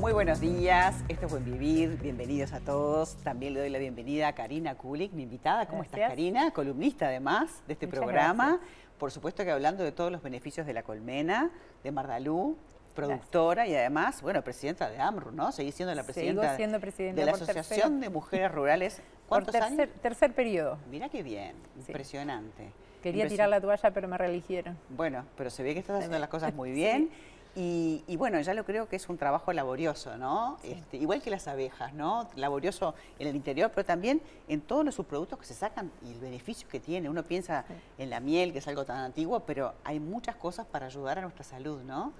Muy buenos días, esto es Buen Vivir, bienvenidos a todos. También le doy la bienvenida a Karina Kulik, mi invitada. ¿Cómo estás, Karina? Columnista además de este programa. Por supuesto que hablando de todos los beneficios de la colmena, de Mardalú, productora y además, bueno, presidenta de AMRU, ¿no? Seguís siendo la presidenta, siendo presidenta de la Asociación de Mujeres Rurales. ¿Cuántos por tercer, años? Tercer periodo. Mira qué bien, impresionante. Quería tirar la toalla, pero me reeligieron. Bueno, pero se ve que estás haciendo las cosas muy bien. Y, bueno, ya lo creo que es un trabajo laborioso, ¿no? Este, igual que las abejas, ¿no? Laborioso en el interior, pero también en todos los subproductos que se sacan y el beneficio que tiene. Uno piensa en la miel, que es algo tan antiguo, pero hay muchas cosas para ayudar a nuestra salud, ¿no?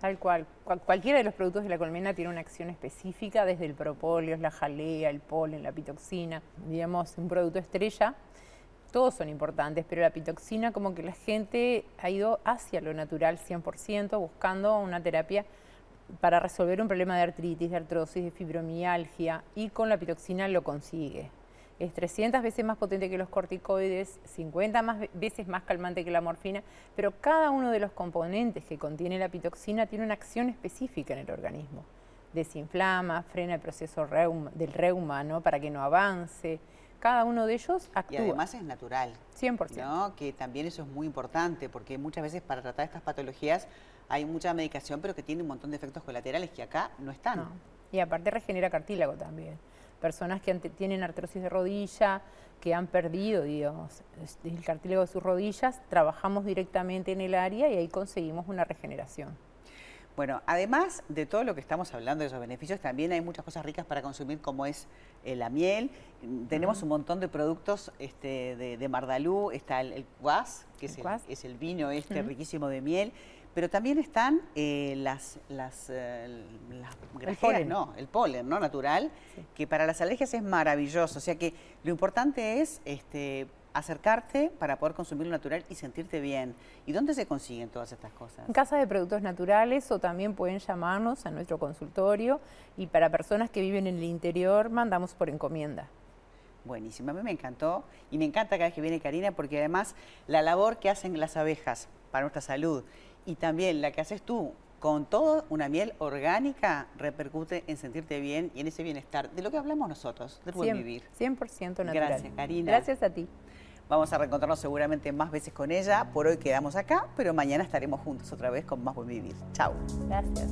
Tal cual. cualquiera de los productos de la colmena tiene una acción específica, desde el propóleo, la jalea, el polen, la pitoxina. Digamos, un producto estrella todos son importantes, pero la pitoxina como que la gente ha ido hacia lo natural 100%, buscando una terapia para resolver un problema de artritis, de artrosis, de fibromialgia, y con la pitoxina lo consigue. Es 300 veces más potente que los corticoides, 50 más veces más calmante que la morfina, pero cada uno de los componentes que contiene la pitoxina tiene una acción específica en el organismo. Desinflama, frena el proceso del reuma, ¿no? para que no avance, cada uno de ellos actúa. Y además es natural. 100%. ¿no? Que también eso es muy importante, porque muchas veces para tratar estas patologías hay mucha medicación, pero que tiene un montón de efectos colaterales que acá no están. Y aparte regenera cartílago también. Personas que tienen artrosis de rodilla, que han perdido, digamos, el cartílago de sus rodillas, trabajamos directamente en el área y ahí conseguimos una regeneración. Bueno, además de todo lo que estamos hablando de esos beneficios, también hay muchas cosas ricas para consumir, como es eh, la miel. Tenemos un montón de productos este, de, Mardalú, está el, el que es el, es el, vino este riquísimo de miel, pero también están eh, las, las, eh, el polen. no, el polen, ¿no? Natural, que para las alergias es maravilloso. O sea que lo importante es este, acercarte para poder consumir lo natural y sentirte bien. ¿Y dónde se consiguen todas estas cosas? En casa de productos naturales o también pueden llamarnos a nuestro consultorio y para personas que viven en el interior mandamos por encomienda. Buenísimo, a mí me encantó y me encanta cada vez que viene Karina porque además la labor que hacen las abejas para nuestra salud y también la que haces tú con todo una miel orgánica repercute en sentirte bien y en ese bienestar de lo que hablamos nosotros, del buen vivir. 100% natural. Gracias, Karina. Gracias a ti. Vamos a reencontrarnos seguramente más veces con ella. Por hoy quedamos acá, pero mañana estaremos juntos otra vez con Más Buen Vivir. Chao. Gracias.